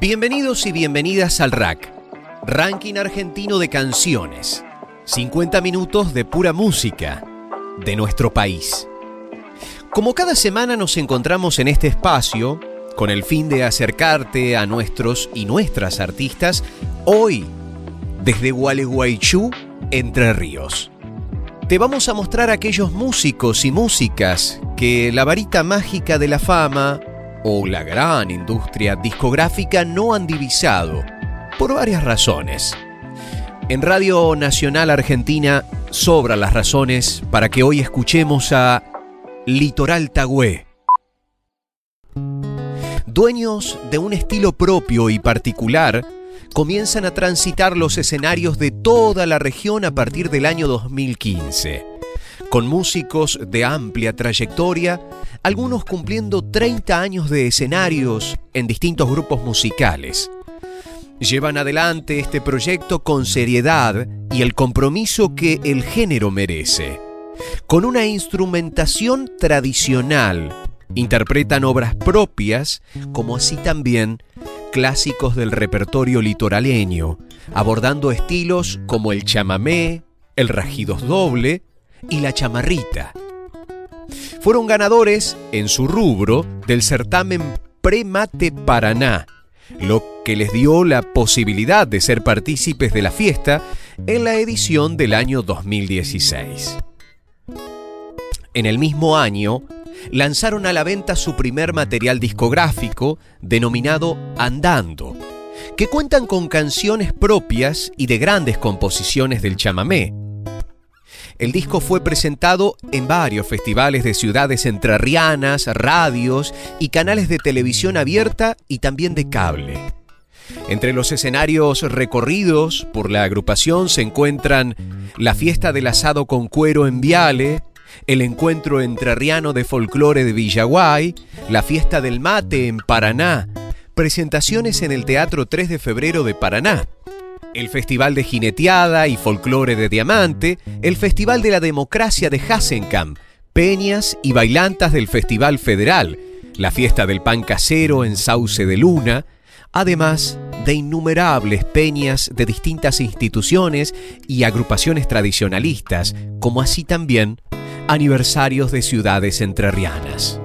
Bienvenidos y bienvenidas al RAC, Ranking Argentino de Canciones. 50 minutos de pura música de nuestro país. Como cada semana nos encontramos en este espacio, con el fin de acercarte a nuestros y nuestras artistas, hoy, desde Gualeguaychú, Entre Ríos. Te vamos a mostrar aquellos músicos y músicas que la varita mágica de la fama o la gran industria discográfica no han divisado, por varias razones. En Radio Nacional Argentina sobran las razones para que hoy escuchemos a Litoral Tagüé. Dueños de un estilo propio y particular, comienzan a transitar los escenarios de toda la región a partir del año 2015, con músicos de amplia trayectoria, algunos cumpliendo 30 años de escenarios en distintos grupos musicales. Llevan adelante este proyecto con seriedad y el compromiso que el género merece. Con una instrumentación tradicional, interpretan obras propias, como así también clásicos del repertorio litoraleño, abordando estilos como el chamamé, el rajidos doble y la chamarrita. Fueron ganadores en su rubro del certamen Premate Paraná, lo que les dio la posibilidad de ser partícipes de la fiesta en la edición del año 2016. En el mismo año, lanzaron a la venta su primer material discográfico denominado Andando, que cuentan con canciones propias y de grandes composiciones del chamamé. El disco fue presentado en varios festivales de ciudades entrerrianas, radios y canales de televisión abierta y también de cable. Entre los escenarios recorridos por la agrupación se encuentran la fiesta del asado con cuero en Viale, el encuentro entrerriano de folclore de Villaguay, la fiesta del mate en Paraná, presentaciones en el Teatro 3 de Febrero de Paraná, el Festival de Jineteada y Folclore de Diamante, el Festival de la Democracia de Hasenkamp, peñas y bailantas del Festival Federal, la fiesta del pan casero en Sauce de Luna, además de innumerables peñas de distintas instituciones y agrupaciones tradicionalistas, como así también aniversarios de ciudades entrerrianas.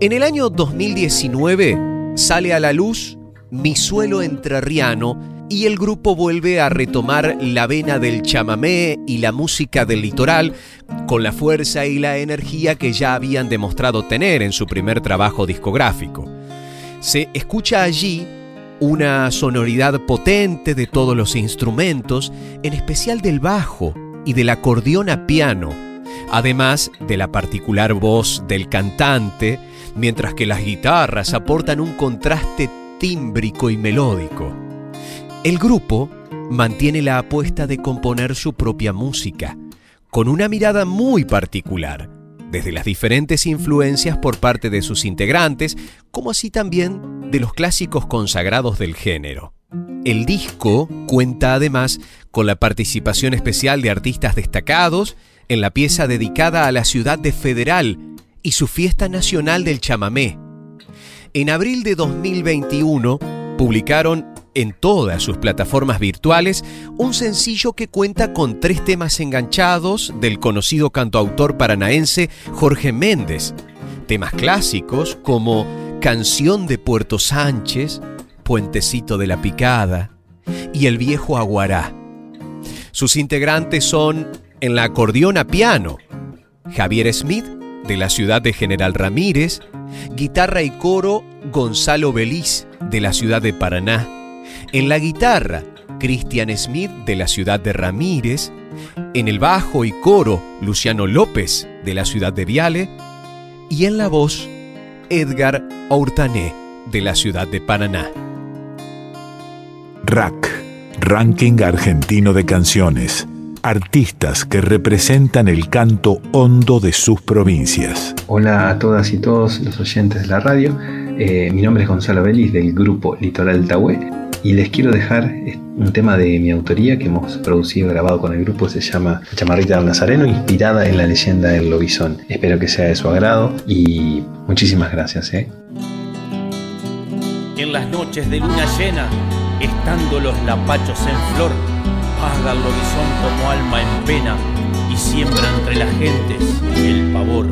En el año 2019 sale a la luz Mi suelo entrerriano y el grupo vuelve a retomar la vena del chamamé y la música del litoral con la fuerza y la energía que ya habían demostrado tener en su primer trabajo discográfico. Se escucha allí una sonoridad potente de todos los instrumentos, en especial del bajo y del acordeón a piano, además de la particular voz del cantante, mientras que las guitarras aportan un contraste tímbrico y melódico. El grupo mantiene la apuesta de componer su propia música, con una mirada muy particular, desde las diferentes influencias por parte de sus integrantes, como así también de los clásicos consagrados del género. El disco cuenta además con la participación especial de artistas destacados en la pieza dedicada a la ciudad de Federal y su fiesta nacional del chamamé. En abril de 2021 publicaron en todas sus plataformas virtuales un sencillo que cuenta con tres temas enganchados del conocido cantautor paranaense Jorge Méndez. Temas clásicos como Canción de Puerto Sánchez, Puentecito de la Picada y El Viejo Aguará. Sus integrantes son en la acordeón a piano, Javier Smith, de la ciudad de General Ramírez, guitarra y coro, Gonzalo Beliz, de la ciudad de Paraná, en la guitarra, Christian Smith, de la ciudad de Ramírez, en el bajo y coro, Luciano López, de la ciudad de Viale, y en la voz, Edgar Aurtané, de la ciudad de Paraná. RAC, Ranking Argentino de Canciones artistas que representan el canto hondo de sus provincias. Hola a todas y todos los oyentes de la radio. Eh, mi nombre es Gonzalo Vélez del grupo Litoral Tahué y les quiero dejar un tema de mi autoría que hemos producido y grabado con el grupo. Se llama Chamarrita del Nazareno, inspirada en la leyenda del lobizón. Espero que sea de su agrado y muchísimas gracias. ¿eh? En las noches de luna llena, estando los lapachos en flor, Haga el lobizón como alma en pena y siembra entre las gentes el pavor.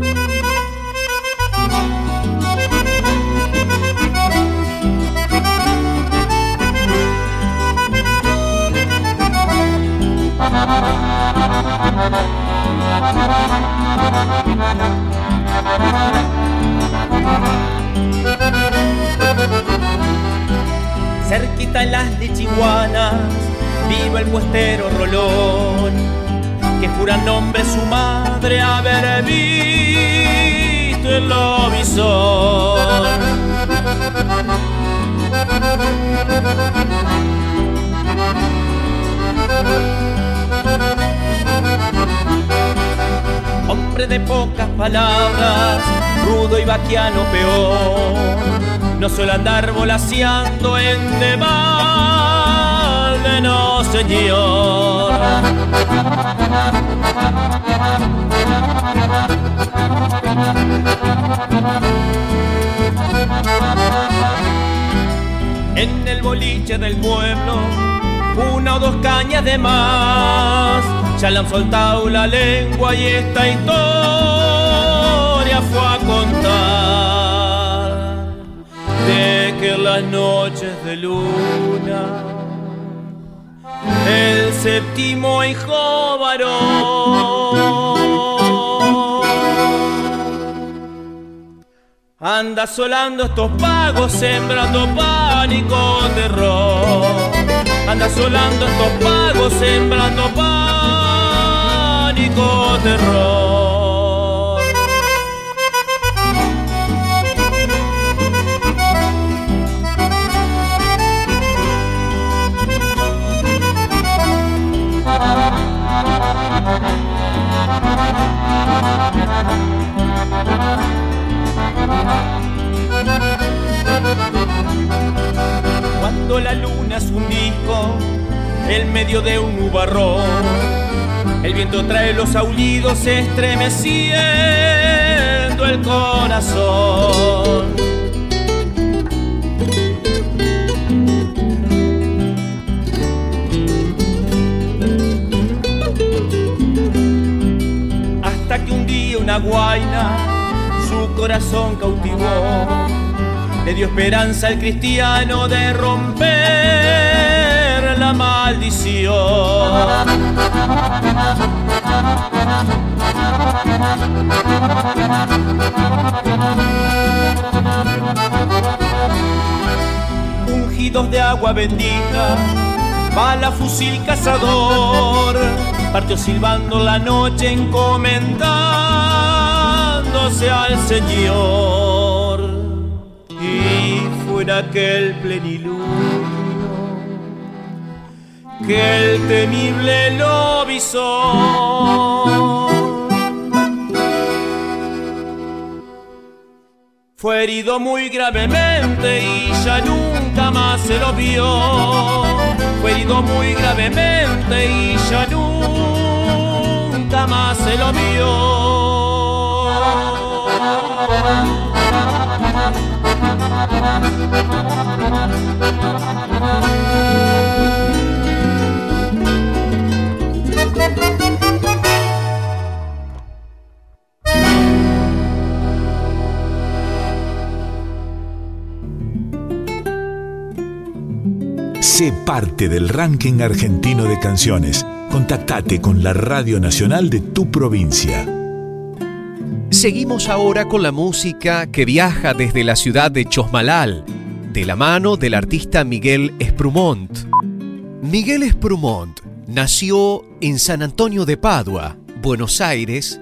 Cerquita en las lichiguanas viva el muestero Rolón, que jura nombre su madre haber visto el lobizón. Hombre de pocas palabras, rudo y vaquiano peor, no suele andar volaseando en demás Señor. En el boliche del pueblo, una o dos cañas de más, ya le han soltado la lengua y esta historia fue a contar de que las noches de luna el séptimo hijo varón. Anda solando estos pagos, sembrando pánico, terror. Anda solando estos pagos, sembrando pánico, terror. Cuando la luna es un disco, en medio de un nubarrón, el viento trae los aullidos estremeciendo el corazón. Un día una guaina su corazón cautivó. Le dio esperanza al cristiano de romper la maldición. Ungidos de agua bendita, bala fusil cazador, partió silbando la noche encomendada al Señor. Y fue en aquel plenilunio que el temible lobizón fue herido muy gravemente y ya nunca más se lo vio. Herido muy gravemente y ya nunca más se lo vio. Parte del ranking argentino de canciones. Contactate con la Radio Nacional de tu provincia. Seguimos ahora con la música que viaja desde la ciudad de Chosmalal, de la mano del artista Miguel Esprumont. Miguel Esprumont nació en San Antonio de Padua, Buenos Aires,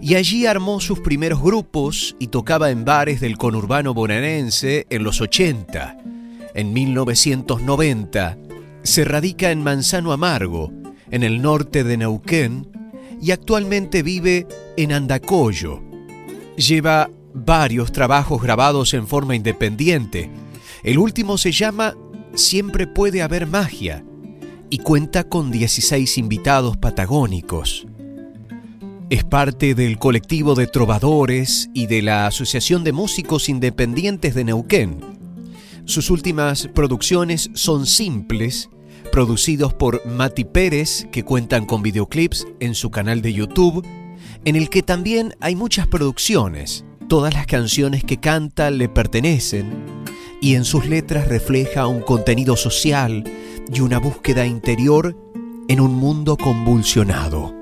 y allí armó sus primeros grupos y tocaba en bares del conurbano bonaerense en los 80 en 1990, se radica en Manzano Amargo, en el norte de Neuquén, y actualmente vive en Andacollo. Lleva varios trabajos grabados en forma independiente. El último se llama Siempre puede haber magia y cuenta con 16 invitados patagónicos. Es parte del colectivo de trovadores y de la Asociación de Músicos Independientes de Neuquén sus últimas producciones son simples, producidos por Mati Pérez, que cuentan con videoclips en su canal de YouTube, en el que también hay muchas producciones. Todas las canciones que canta le pertenecen y en sus letras refleja un contenido social y una búsqueda interior en un mundo convulsionado.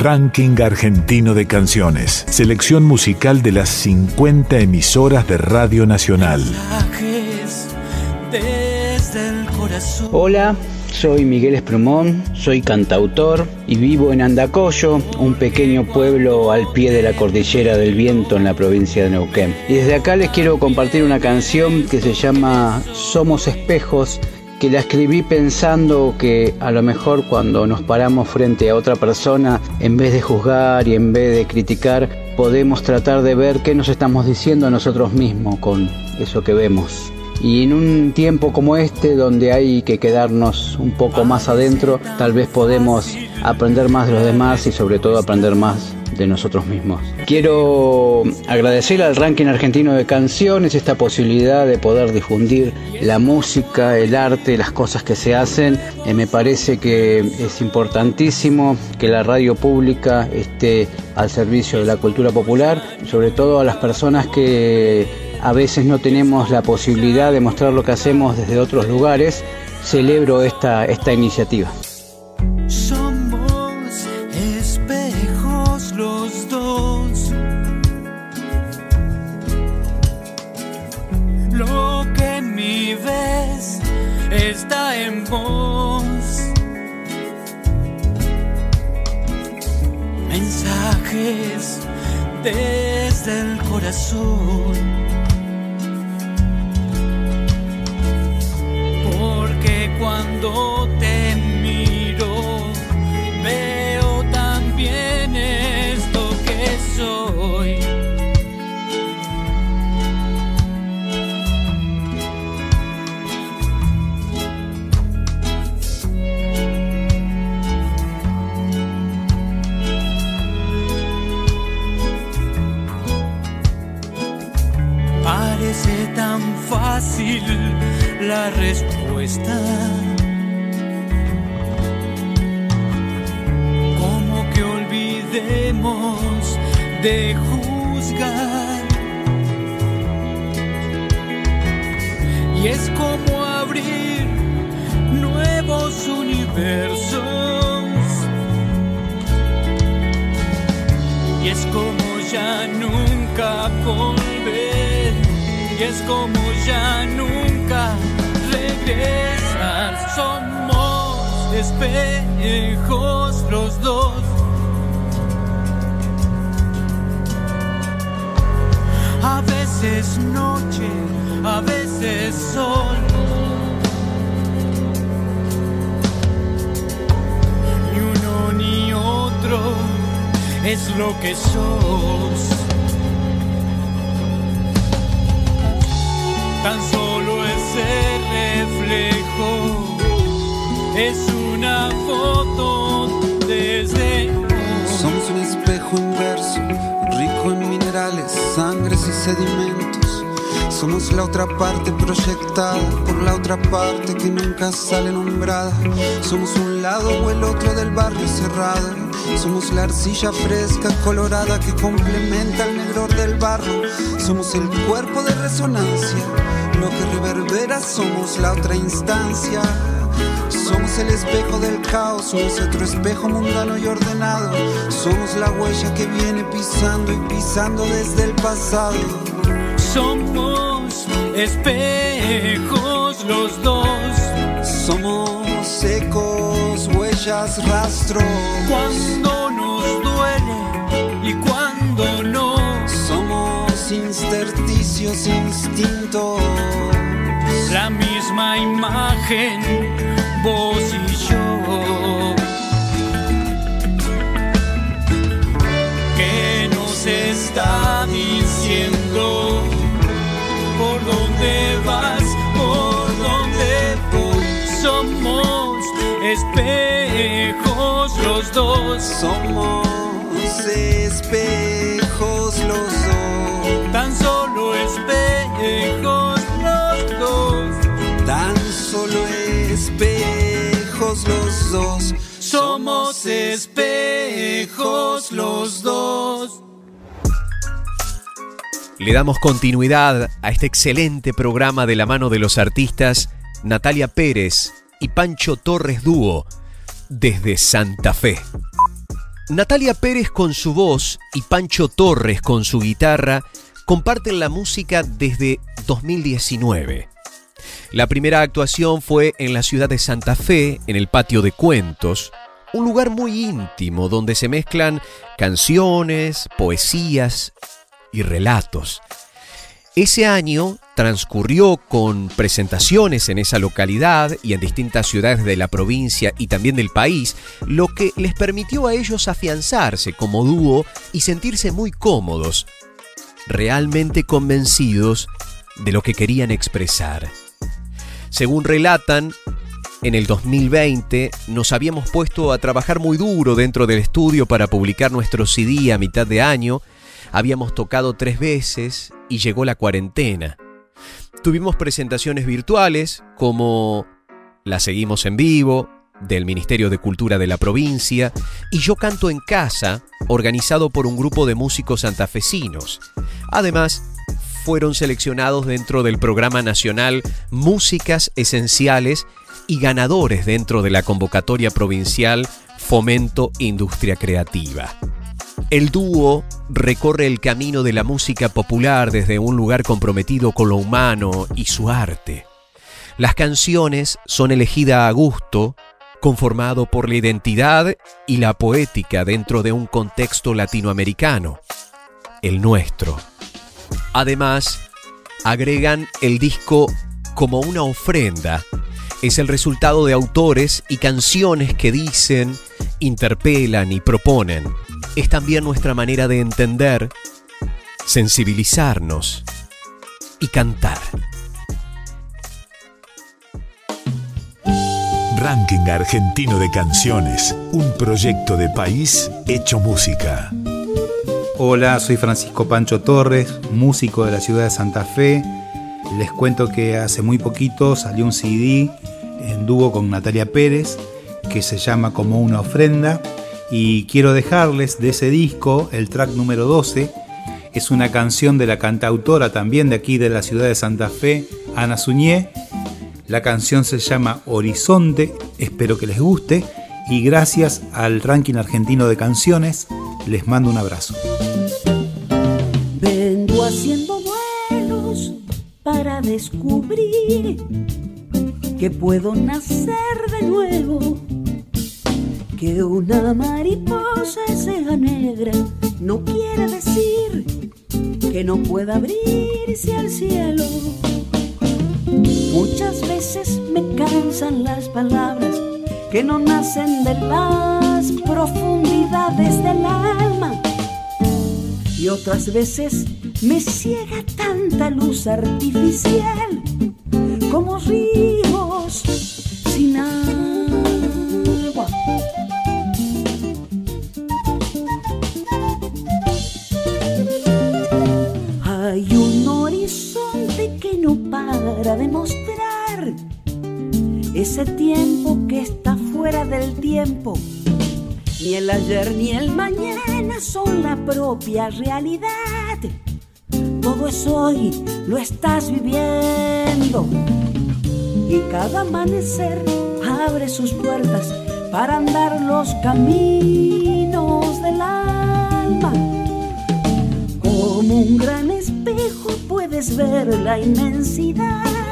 Ranking Argentino de Canciones. Selección musical de las 50 emisoras de Radio Nacional. Hola, soy Miguel Esprumón, soy cantautor y vivo en Andacollo, un pequeño pueblo al pie de la cordillera del viento en la provincia de Neuquén. Y desde acá les quiero compartir una canción que se llama Somos Espejos que la escribí pensando que a lo mejor cuando nos paramos frente a otra persona, en vez de juzgar y en vez de criticar, podemos tratar de ver qué nos estamos diciendo a nosotros mismos con eso que vemos. Y en un tiempo como este, donde hay que quedarnos un poco más adentro, tal vez podemos aprender más de los demás y sobre todo aprender más de nosotros mismos. Quiero agradecer al ranking argentino de canciones esta posibilidad de poder difundir la música, el arte, las cosas que se hacen. Eh, me parece que es importantísimo que la radio pública esté al servicio de la cultura popular, sobre todo a las personas que a veces no tenemos la posibilidad de mostrar lo que hacemos desde otros lugares. Celebro esta, esta iniciativa. Mensajes desde el corazón. Porque cuando te miro, veo también esto que soy. Fácil la respuesta. Como que olvidemos de juzgar. Y es como abrir nuevos universos. Y es como ya nunca volver y es como ya nunca regresar. Somos espejos los dos. A veces noche, a veces sol. Ni uno ni otro es lo que sos. Tan solo ese reflejo es una foto desde Somos un espejo inverso, rico en minerales, sangres y sedimentos. Somos la otra parte proyectada por la otra parte que nunca sale nombrada. Somos un lado o el otro del barrio cerrado. Somos la arcilla fresca, colorada que complementa el negror del barro. Somos el cuerpo de resonancia, lo que reverbera somos la otra instancia. Somos el espejo del caos, somos otro espejo mundano y ordenado. Somos la huella que viene pisando y pisando desde el pasado. Somos espejos los dos. Somos ecos, rastros. Cuando nos duele y cuando no. Somos intersticios, instintos. La misma imagen, vos y espejos los dos. Somos espejos los dos. Tan solo espejos los dos. Tan solo espejos los dos. Somos espejos los dos. Le damos continuidad a este excelente programa de la mano de los artistas Natalia Pérez y Pancho Torres Dúo desde Santa Fe. Natalia Pérez con su voz y Pancho Torres con su guitarra comparten la música desde 2019. La primera actuación fue en la ciudad de Santa Fe, en el patio de cuentos, un lugar muy íntimo donde se mezclan canciones, poesías y relatos. Ese año transcurrió con presentaciones en esa localidad y en distintas ciudades de la provincia y también del país, lo que les permitió a ellos afianzarse como dúo y sentirse muy cómodos, realmente convencidos de lo que querían expresar. Según relatan, en el 2020 nos habíamos puesto a trabajar muy duro dentro del estudio para publicar nuestro CD a mitad de año, habíamos tocado tres veces y llegó la cuarentena. Tuvimos presentaciones virtuales como La Seguimos en Vivo, del Ministerio de Cultura de la provincia, y Yo Canto en Casa, organizado por un grupo de músicos santafesinos. Además, fueron seleccionados dentro del programa nacional Músicas Esenciales y ganadores dentro de la convocatoria provincial Fomento Industria Creativa. El dúo recorre el camino de la música popular desde un lugar comprometido con lo humano y su arte. Las canciones son elegidas a gusto, conformado por la identidad y la poética dentro de un contexto latinoamericano, el nuestro. Además, agregan el disco como una ofrenda. Es el resultado de autores y canciones que dicen, interpelan y proponen. Es también nuestra manera de entender, sensibilizarnos y cantar. Ranking Argentino de Canciones, un proyecto de país hecho música. Hola, soy Francisco Pancho Torres, músico de la ciudad de Santa Fe. Les cuento que hace muy poquito salió un CD en dúo con Natalia Pérez que se llama Como una ofrenda y quiero dejarles de ese disco el track número 12. Es una canción de la cantautora también de aquí de la ciudad de Santa Fe, Ana Suñé. La canción se llama Horizonte, espero que les guste y gracias al ranking argentino de canciones les mando un abrazo. Vengo haciendo vuelos para descubrir que puedo nacer de nuevo. Que una mariposa sea negra no quiere decir que no pueda abrirse al cielo. Muchas veces me cansan las palabras que no nacen de las profundidades del alma. Y otras veces me ciega tanta luz artificial como ríos ese tiempo que está fuera del tiempo. Ni el ayer ni el mañana son la propia realidad. Todo es hoy, lo estás viviendo. Y cada amanecer abre sus puertas para andar los caminos del alma. Como un gran espejo puedes ver la inmensidad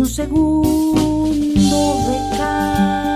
un segundo de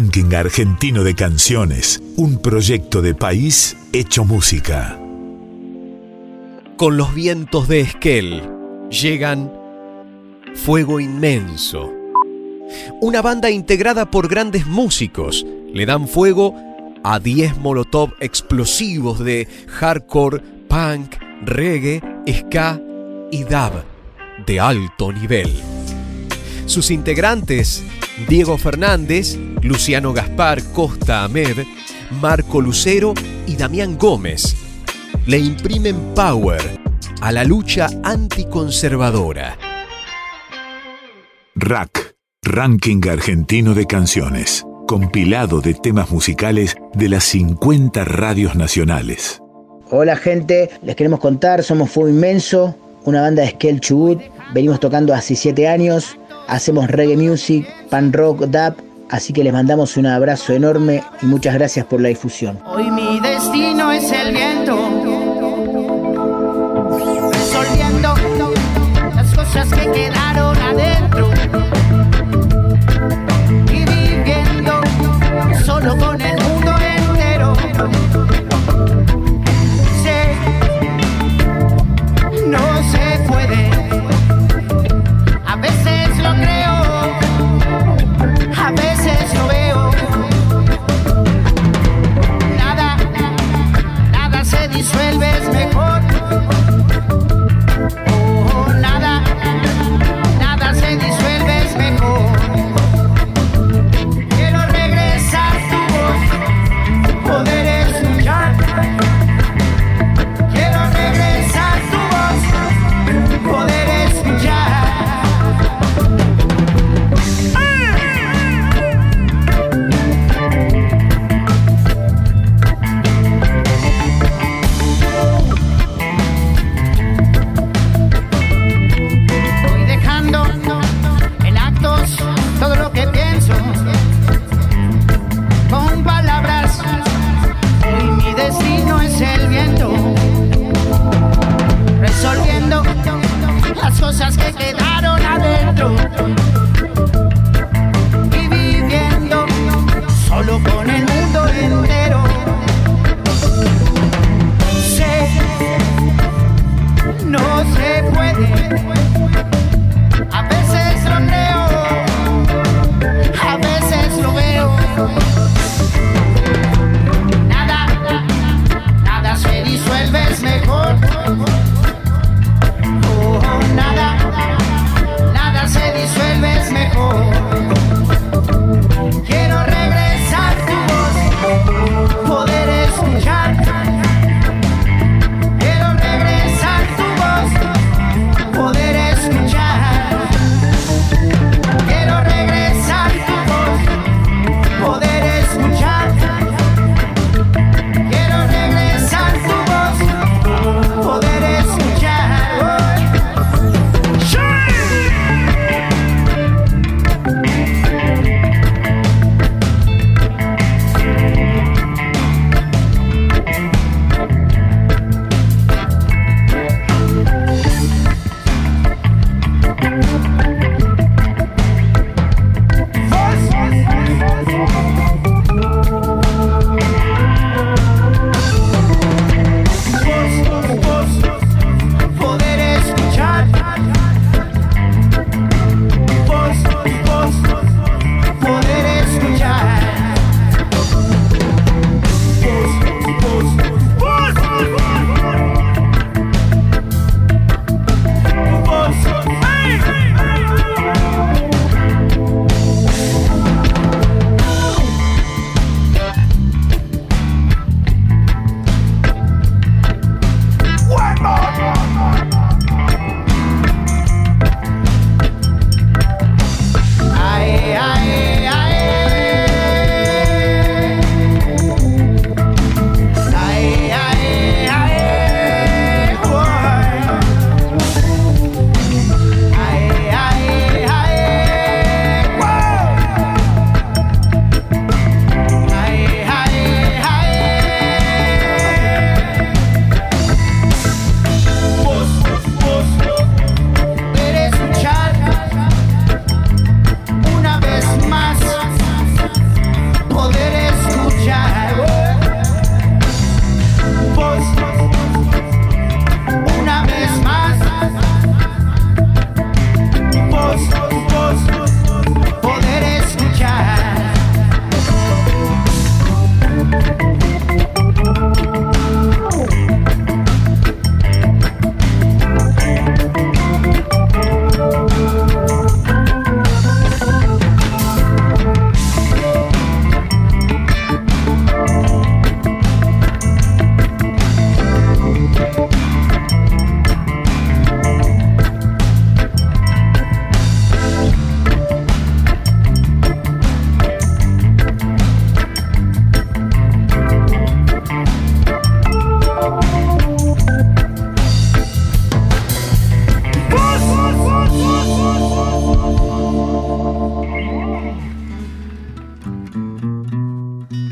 Ranking Argentino de Canciones, un proyecto de país hecho música. Con los vientos de Esquel llegan Fuego Inmenso. Una banda integrada por grandes músicos le dan fuego a 10 molotov explosivos de hardcore, punk, reggae, ska y dub de alto nivel. Sus integrantes Diego Fernández, Luciano Gaspar Costa Ahmed, Marco Lucero y Damián Gómez le imprimen power a la lucha anticonservadora. Rack, Ranking Argentino de Canciones, compilado de temas musicales de las 50 radios nacionales. Hola gente, les queremos contar, somos Fuego Inmenso, una banda de Skell Chubut, venimos tocando hace 7 años, hacemos reggae music, pan rock, dub, así que les mandamos un abrazo enorme y muchas gracias por la difusión. Hoy mi destino es el viento, resolviendo las cosas que quedaron adentro y viviendo solo con el mundo entero.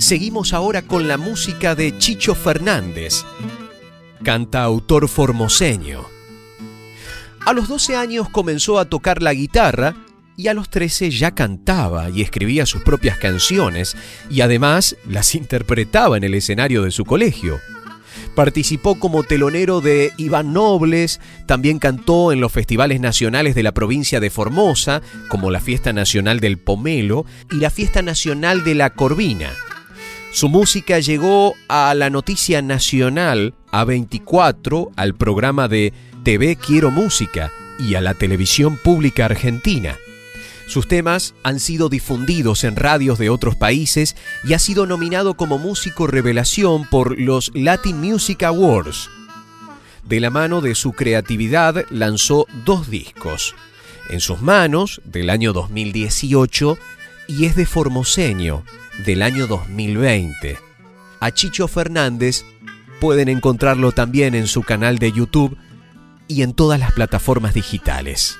Seguimos ahora con la música de Chicho Fernández, cantautor formoseño. A los 12 años comenzó a tocar la guitarra y a los 13 ya cantaba y escribía sus propias canciones y además las interpretaba en el escenario de su colegio. Participó como telonero de Iván Nobles, también cantó en los festivales nacionales de la provincia de Formosa, como la Fiesta Nacional del Pomelo y la Fiesta Nacional de la Corvina. Su música llegó a la noticia nacional A24, al programa de TV Quiero Música y a la televisión pública argentina. Sus temas han sido difundidos en radios de otros países y ha sido nominado como músico revelación por los Latin Music Awards. De la mano de su creatividad lanzó dos discos. En sus manos, del año 2018, y es de Formoseño, del año 2020. A Chicho Fernández pueden encontrarlo también en su canal de YouTube y en todas las plataformas digitales.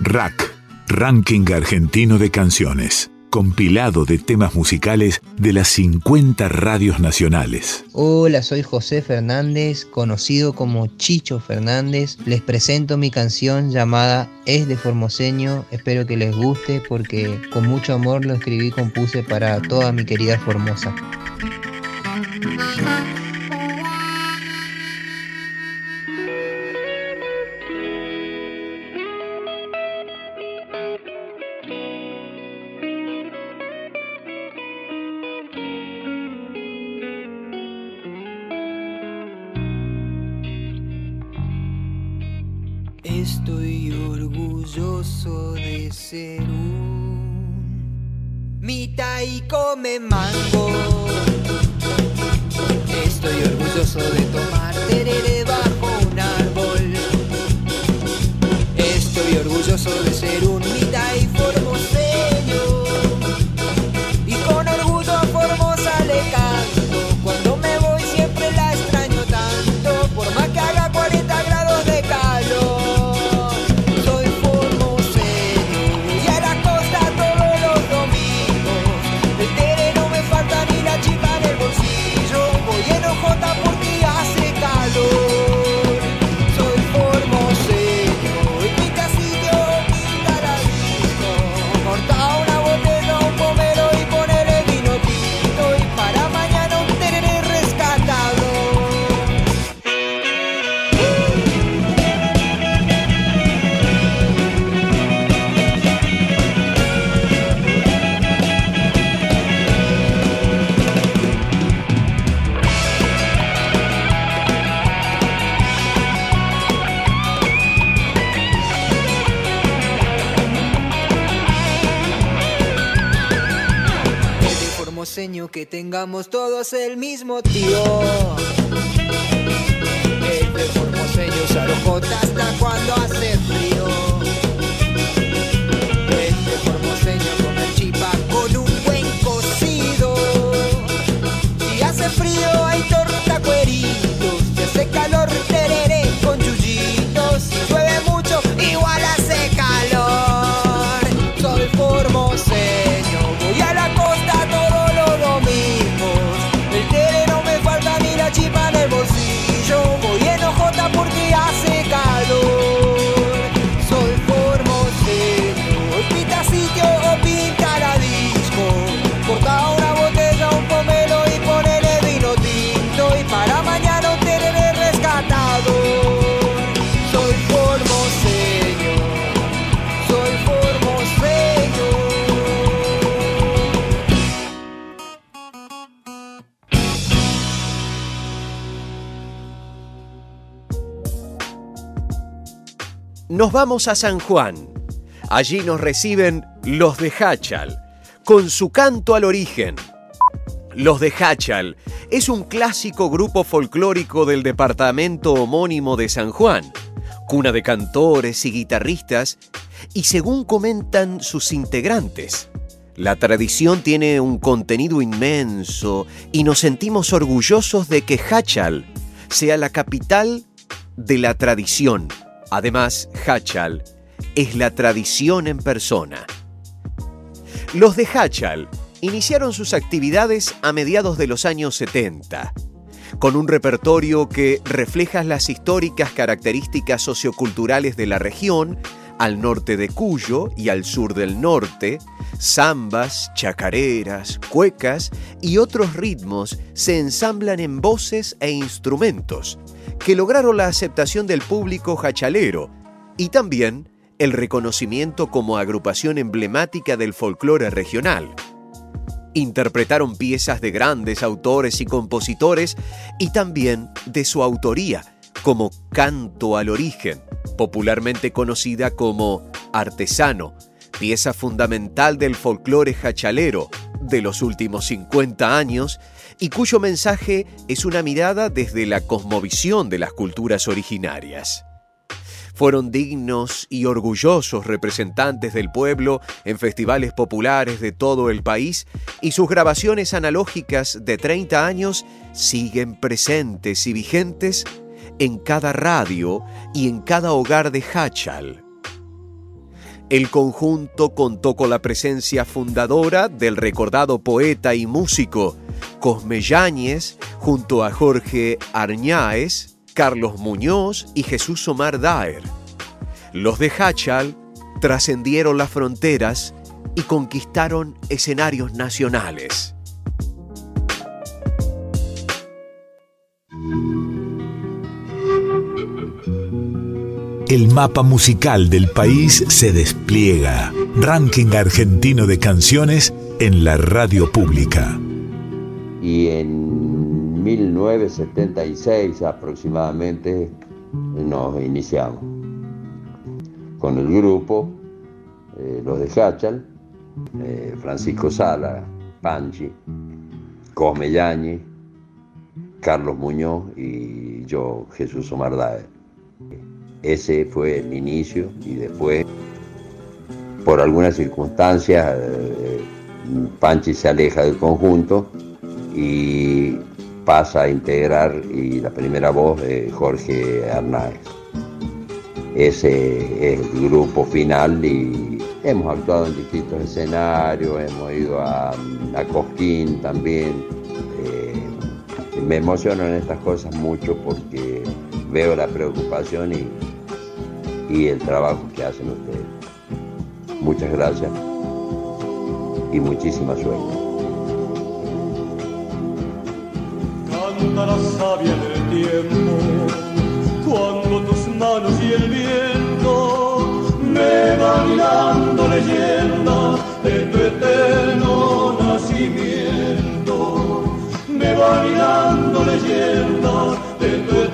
Rack Ranking Argentino de Canciones, compilado de temas musicales de las 50 radios nacionales. Hola, soy José Fernández, conocido como Chicho Fernández. Les presento mi canción llamada Es de Formoseño. Espero que les guste porque con mucho amor lo escribí y compuse para toda mi querida Formosa. Tengamos todos el mismo tío. Es de formoseño Nos vamos a San Juan. Allí nos reciben los de Hachal, con su canto al origen. Los de Hachal es un clásico grupo folclórico del departamento homónimo de San Juan, cuna de cantores y guitarristas, y según comentan sus integrantes, la tradición tiene un contenido inmenso y nos sentimos orgullosos de que Hachal sea la capital de la tradición. Además, Hachal es la tradición en persona. Los de Hachal iniciaron sus actividades a mediados de los años 70, con un repertorio que refleja las históricas características socioculturales de la región, al norte de Cuyo y al sur del norte, zambas, chacareras, cuecas y otros ritmos se ensamblan en voces e instrumentos que lograron la aceptación del público jachalero y también el reconocimiento como agrupación emblemática del folclore regional. Interpretaron piezas de grandes autores y compositores y también de su autoría, como Canto al Origen, popularmente conocida como Artesano, pieza fundamental del folclore jachalero de los últimos 50 años y cuyo mensaje es una mirada desde la cosmovisión de las culturas originarias. Fueron dignos y orgullosos representantes del pueblo en festivales populares de todo el país y sus grabaciones analógicas de 30 años siguen presentes y vigentes en cada radio y en cada hogar de Hachal. El conjunto contó con la presencia fundadora del recordado poeta y músico Cosme Yáñez, junto a Jorge Arñáez, Carlos Muñoz y Jesús Omar Daer. Los de Hachal trascendieron las fronteras y conquistaron escenarios nacionales. El mapa musical del país se despliega. Ranking argentino de canciones en la radio pública. Y en 1976 aproximadamente nos iniciamos con el grupo, eh, los de Hachal, eh, Francisco Sala, Panchi, Cosme Yañi, Carlos Muñoz y yo, Jesús Omar Ese fue el inicio y después, por algunas circunstancias, eh, Panchi se aleja del conjunto y pasa a integrar y la primera voz de Jorge Arnáez. Ese es el grupo final y hemos actuado en distintos escenarios, hemos ido a, a Cosquín también. Eh, me emociono en estas cosas mucho porque veo la preocupación y, y el trabajo que hacen ustedes. Muchas gracias y muchísima suerte. la savia del tiempo, cuando tus manos y el viento me van dando leyendas de tu eterno nacimiento, me van dando leyendas de tu eterno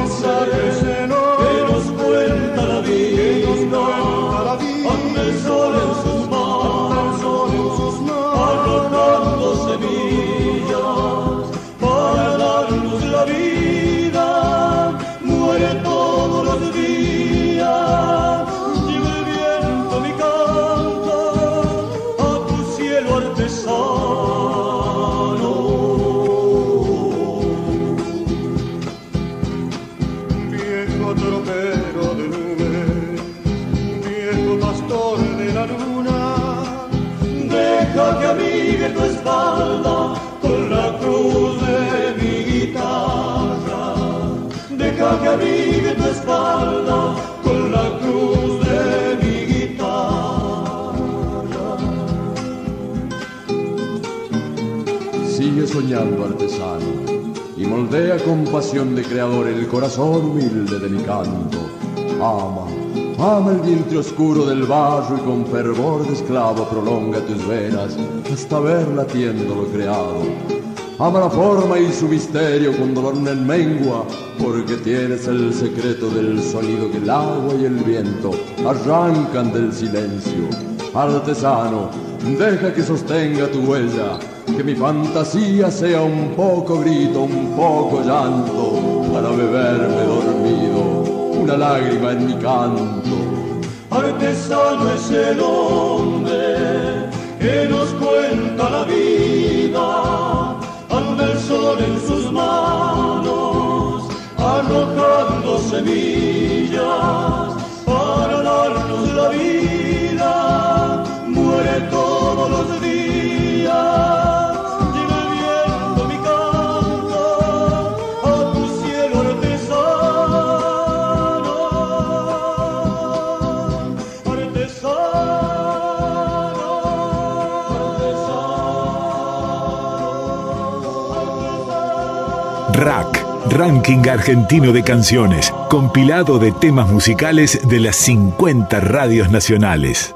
Artesano y moldea con pasión de creador el corazón humilde de mi canto. Ama, ama el vientre oscuro del barro y con fervor de esclavo prolonga tus venas hasta ver latiendo lo creado ama la forma y su misterio con dolor en mengua, porque tienes el secreto del sonido que el agua y el viento arrancan del silencio. artesano, deja que sostenga tu huella, que mi fantasía sea un poco grito, un poco llanto, para beberme dormido una lágrima en mi canto. Artesano es el hombre que nos cuenta la vida, anda el sol en sus manos, arrojando semillas para darnos la vida, muere todos los días. Ranking Argentino de Canciones, compilado de temas musicales de las 50 radios nacionales.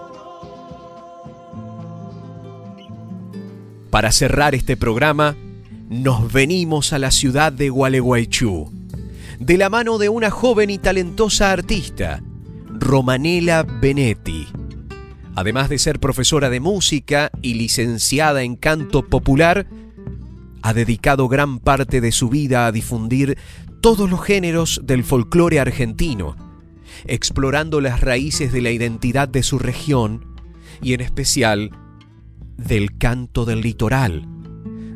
Para cerrar este programa, nos venimos a la ciudad de Gualeguaychú, de la mano de una joven y talentosa artista, Romanela Benetti. Además de ser profesora de música y licenciada en canto popular, ha dedicado gran parte de su vida a difundir todos los géneros del folclore argentino, explorando las raíces de la identidad de su región y en especial del canto del litoral,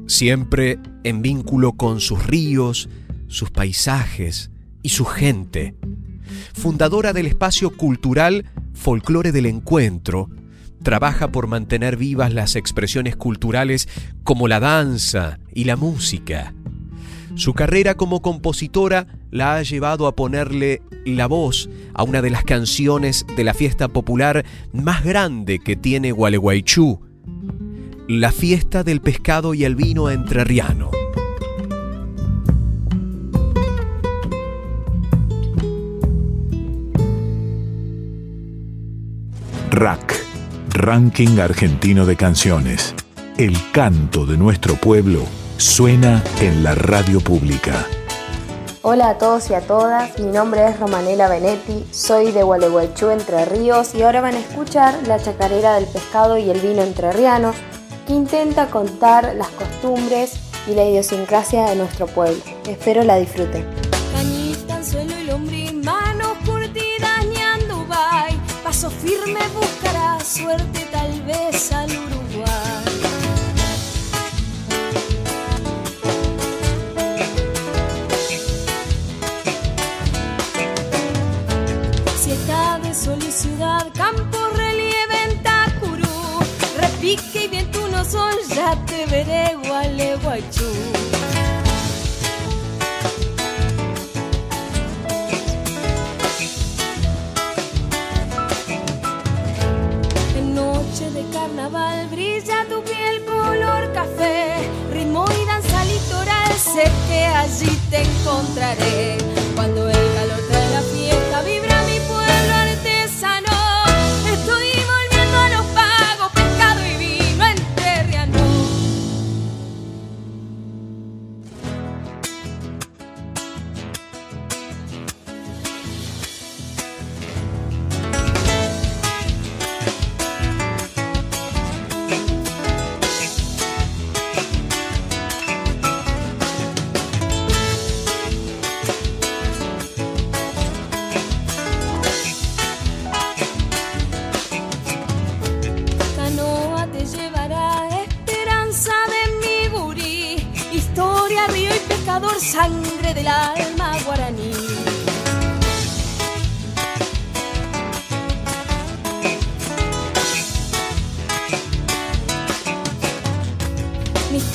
siempre en vínculo con sus ríos, sus paisajes y su gente. Fundadora del espacio cultural Folclore del Encuentro, trabaja por mantener vivas las expresiones culturales como la danza y la música. Su carrera como compositora la ha llevado a ponerle la voz a una de las canciones de la fiesta popular más grande que tiene Gualeguaychú, la fiesta del pescado y el vino entrerriano. Rack, Ranking Argentino de Canciones. El canto de nuestro pueblo suena en la radio pública. Hola a todos y a todas, mi nombre es Romanela Benetti, soy de Gualeguaychú, Entre Ríos y ahora van a escuchar la chacarera del pescado y el vino entrerriano que intenta contar las costumbres y la idiosincrasia de nuestro pueblo. Espero la disfruten. Cañita, anzuelo y lombrín, manos curtidas ñando vai. Paso firme buscará suerte tal vez al Uruguay.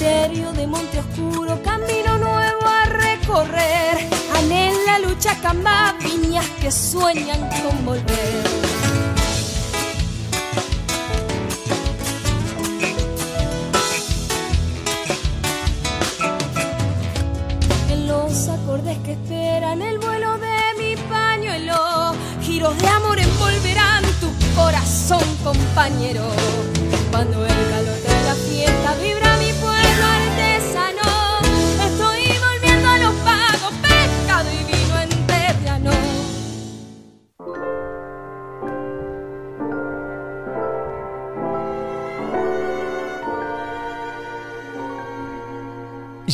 Misterio de monte oscuro, camino nuevo a recorrer. Anhela lucha camba, viñas que sueñan con volver.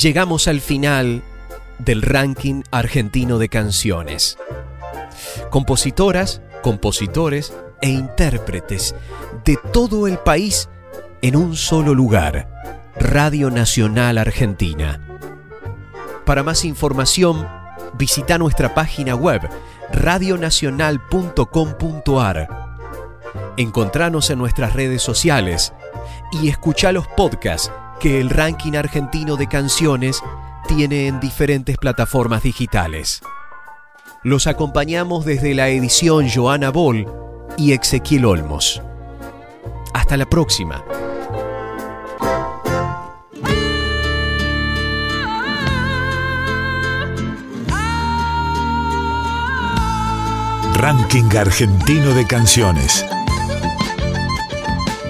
Llegamos al final del ranking argentino de canciones. Compositoras, compositores e intérpretes de todo el país en un solo lugar, Radio Nacional Argentina. Para más información, visita nuestra página web radionacional.com.ar. Encontranos en nuestras redes sociales y escucha los podcasts que el ranking argentino de canciones tiene en diferentes plataformas digitales. Los acompañamos desde la edición Joana Ball y Ezequiel Olmos. Hasta la próxima. Ranking Argentino de Canciones.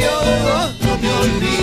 yo no me olvido.